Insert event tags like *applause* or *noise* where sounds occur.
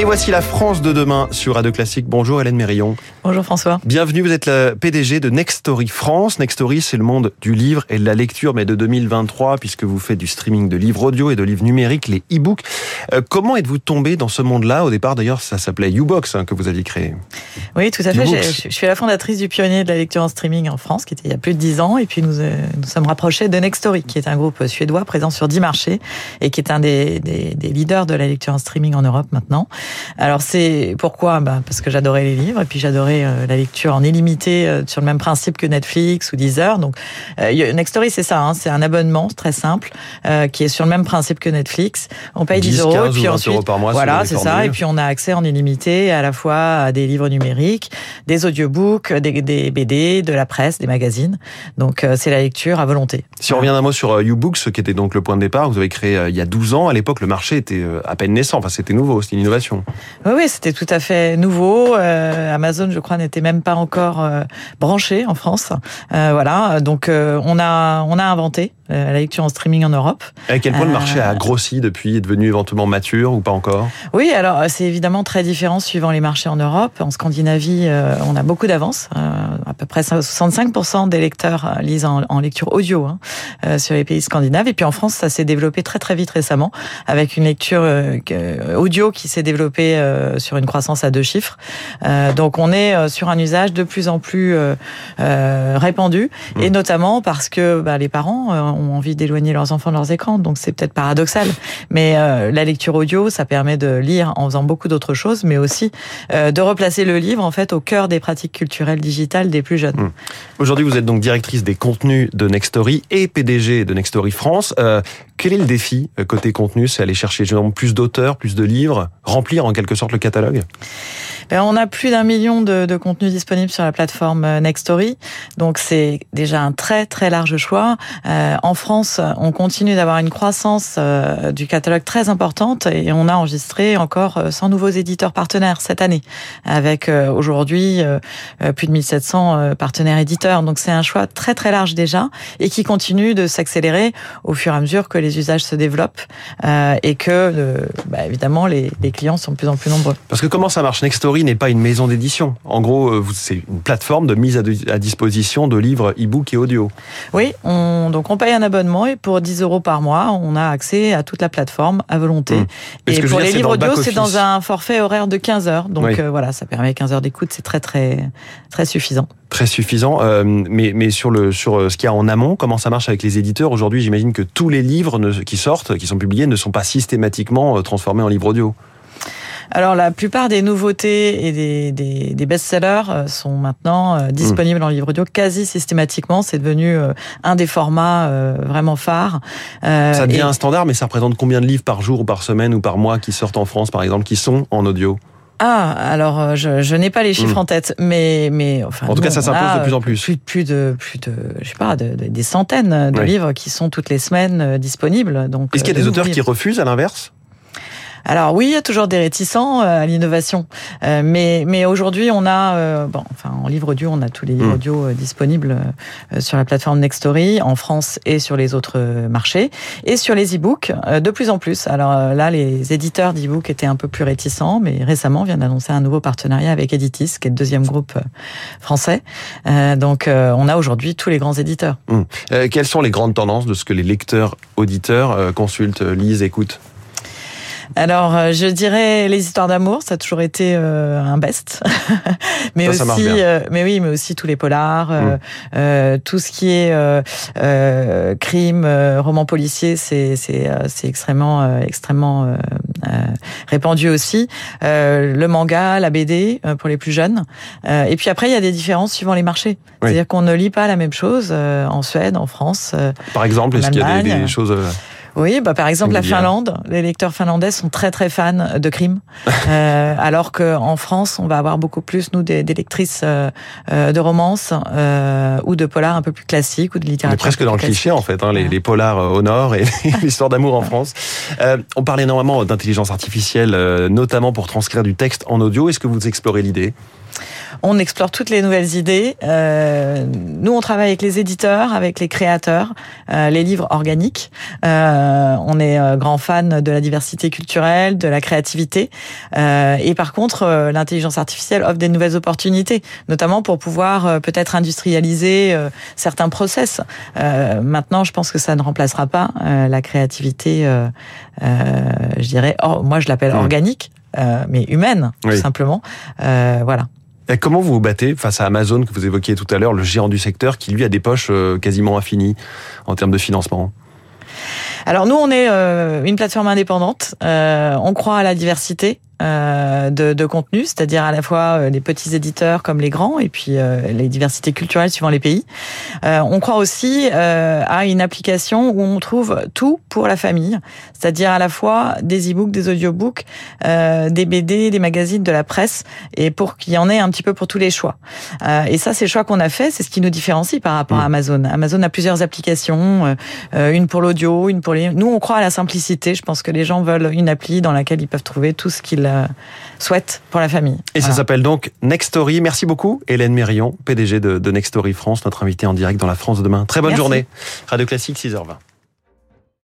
Et voici la France de demain sur Radio Classique. Bonjour Hélène Mérillon. Bonjour François. Bienvenue, vous êtes la PDG de Nextory France. Nextory, c'est le monde du livre et de la lecture, mais de 2023, puisque vous faites du streaming de livres audio et de livres numériques, les e-books. Euh, comment êtes-vous tombé dans ce monde-là? Au départ, d'ailleurs, ça s'appelait Ubox hein, que vous aviez créé. Oui, tout à fait. Je, suis la fondatrice du pionnier de la lecture en streaming en France, qui était il y a plus de 10 ans. Et puis nous euh, nous sommes rapprochés de Nextory, qui est un groupe suédois présent sur 10 marchés et qui est un des, des, des leaders de la lecture en streaming en Europe maintenant. Alors c'est pourquoi? Bah, Parce que j'adorais les livres et puis j'adorais euh, la lecture en illimité euh, sur le même principe que Netflix ou Deezer. Donc euh, Nextory c'est ça, hein, c'est un abonnement très simple qui est sur le même principe que Netflix. On paye 10, euros et puis ensuite euros par mois voilà c'est ça et puis on a accès en illimité à la fois à des livres numériques, des audiobooks, des, des BD, de la presse, des magazines. Donc c'est la lecture à volonté. Si on revient un mot sur YouBooks qui était donc le point de départ, vous avez créé il y a 12 ans. À l'époque le marché était à peine naissant, enfin c'était nouveau, c'était une innovation. Oui, oui c'était tout à fait nouveau. Euh, Amazon, je crois, n'était même pas encore euh, branché en France. Euh, voilà, donc on a on a inventé la lecture en streaming en Europe. À quel point le marché a grossi depuis, est devenu éventuellement mature ou pas encore? Oui, alors c'est évidemment très différent suivant les marchés en Europe. En Scandinavie, on a beaucoup d'avance. à peu près 65% des lecteurs lisent en, lecture audio hein, sur les pays scandinaves. Et puis en France, ça s'est développé très très vite récemment avec une lecture audio qui s'est développée euh, sur une croissance à deux chiffres. Euh, donc on est euh, sur un usage de plus en plus répandu, et mmh. notamment parce que bah, les parents ont envie d'éloigner leurs enfants de leurs écrans, donc c'est peut-être paradoxal, mais la lecture audio, ça permet de lire en faisant beaucoup d'autres choses, mais aussi de replacer le livre en fait au cœur des pratiques culturelles digitales des plus jeunes. Mmh. Aujourd'hui, vous êtes donc directrice des contenus de Nextory et PDG de Nextory France. quel est le défi côté contenu? C'est aller chercher plus d'auteurs, plus de livres, remplir en quelque sorte le catalogue? On a plus d'un million de, de, contenus disponibles sur la plateforme euh, Nextory, donc c'est déjà un très très large choix. Euh, en France, on continue d'avoir une croissance euh, du catalogue très importante et on a enregistré encore 100 nouveaux éditeurs partenaires cette année, avec aujourd'hui plus de 1700 partenaires éditeurs. Donc c'est un choix très très large déjà et qui continue de s'accélérer au fur et à mesure que les usages se développent et que bah, évidemment les, les clients sont de plus en plus nombreux. Parce que comment ça marche Nextory? N'est pas une maison d'édition. En gros, euh, c'est une plateforme de mise à disposition de livres e-book et audio. Oui, on, donc on paye un abonnement et pour 10 euros par mois, on a accès à toute la plateforme à volonté. Mmh. Et pour les livres audio, c'est dans un forfait horaire de 15 heures. Donc euh, voilà, ça permet 15 heures d'écoute, c'est très très très suffisant. Très suffisant. Euh, mais, mais sur, le, sur ce qu'il y a en amont, comment ça marche avec les éditeurs Aujourd'hui, j'imagine que tous les livres qui sortent, qui sont publiés, ne sont pas systématiquement transformés en livres audio. Alors la plupart des nouveautés et des, des, des best-sellers euh, sont maintenant euh, disponibles en livre audio quasi systématiquement. C'est devenu euh, un des formats vraiment phares. Ça devient un standard, mais ça représente combien de livres par jour ou par semaine ou par mois qui sortent en France, par exemple, qui sont en audio? Ah, alors je, je n'ai pas les chiffres hmm. en tête, mais mais enfin. En tout cas, ça s'impose de plus en plus. Plus, plus de plus de je sais pas de, des centaines de livres qui sont toutes les semaines disponibles. Donc. Est-ce qu'il y a des auteurs qui refusent à l'inverse? Alors oui, il y a toujours des réticents euh, à l'innovation, euh, mais mais aujourd'hui on a euh, bon, enfin en livre audio, on a tous les livres hmm. audio disponibles sur la plateforme Nextory en France et sur les autres marchés et sur les e-books de plus en plus. Alors là, les éditeurs d'e-books étaient un peu plus réticents, mais récemment on vient d'annoncer un nouveau partenariat avec Editis, qui est le deuxième groupe français. donc on a aujourd'hui tous les grands éditeurs. Hmm. quelles sont les grandes tendances de ce que les lecteurs auditeurs consultent, lisent, écoutent? Alors, euh, je dirais les histoires d'amour, ça a toujours été euh, un best. *laughs* mais aussi, euh, mais oui, mais aussi tous les polars, mm. tout ce qui est crime, roman policier, c'est c'est c'est extrêmement extrêmement répandu aussi. le manga, la BD pour les plus jeunes. et puis après, il y a des différences suivant les marchés. C'est-à-dire qu'on ne lit pas la même chose en Suède, en France. Par exemple, est-ce qu'il y a des, des choses oui, bah par exemple la Finlande, les lecteurs finlandais sont très très fans de crimes, *laughs* euh, alors qu'en France, on va avoir beaucoup plus nous des, des lectrices euh, euh, de romance euh, ou de polars un peu plus classiques ou de littérature. On est presque dans le cliché en fait, hein, les, les, polars euh, au nord et *laughs* l'histoire d'amour en France. Euh, on parle énormément d'intelligence artificielle, notamment pour transcrire du texte en audio. Est-ce que vous explorez l'idée? On explore toutes les nouvelles idées. Euh, nous, on travaille avec les éditeurs, avec les créateurs, euh, les livres organiques. Euh, on est euh, grand fan de la diversité culturelle, de la créativité. Euh, et par contre, euh, l'intelligence artificielle offre des nouvelles opportunités, notamment pour pouvoir peut-être industrialiser certains process. maintenant, je pense que ça ne remplacera pas la créativité, je dirais, moi je l'appelle mmh. organique, mais humaine, tout simplement. voilà. Comment vous vous battez face à Amazon que vous évoquiez tout à l'heure, le géant du secteur qui lui a des poches euh, quasiment infinies en termes de financement? Alors nous, on est euh, une plateforme indépendante. Euh, on croit à la diversité. Euh, de, de contenu, c'est-à-dire à la fois euh, les petits éditeurs comme les grands, et puis euh, les diversités culturelles suivant les pays. on croit aussi à une application où on trouve tout pour la famille, c'est-à-dire à la fois des e-books, des audiobooks, des BD, des magazines, de la presse, et pour qu'il y en ait un petit peu pour tous les choix. et ça, c'est le choix qu'on a fait, c'est ce qui nous différencie par rapport à mmh. Amazon. Amazon a plusieurs applications, une pour l'audio, une pour les... Nous, on croit à la simplicité. Je pense que les gens veulent une appli dans laquelle ils peuvent trouver tout ce qu'ils euh, souhaite pour la famille. Et ça s'appelle donc Nextory. Merci beaucoup, Hélène Mérion, PDG de, de Nextory France, notre invitée en direct dans la France de demain. Très bonne journée. Radio Classique, 6h20.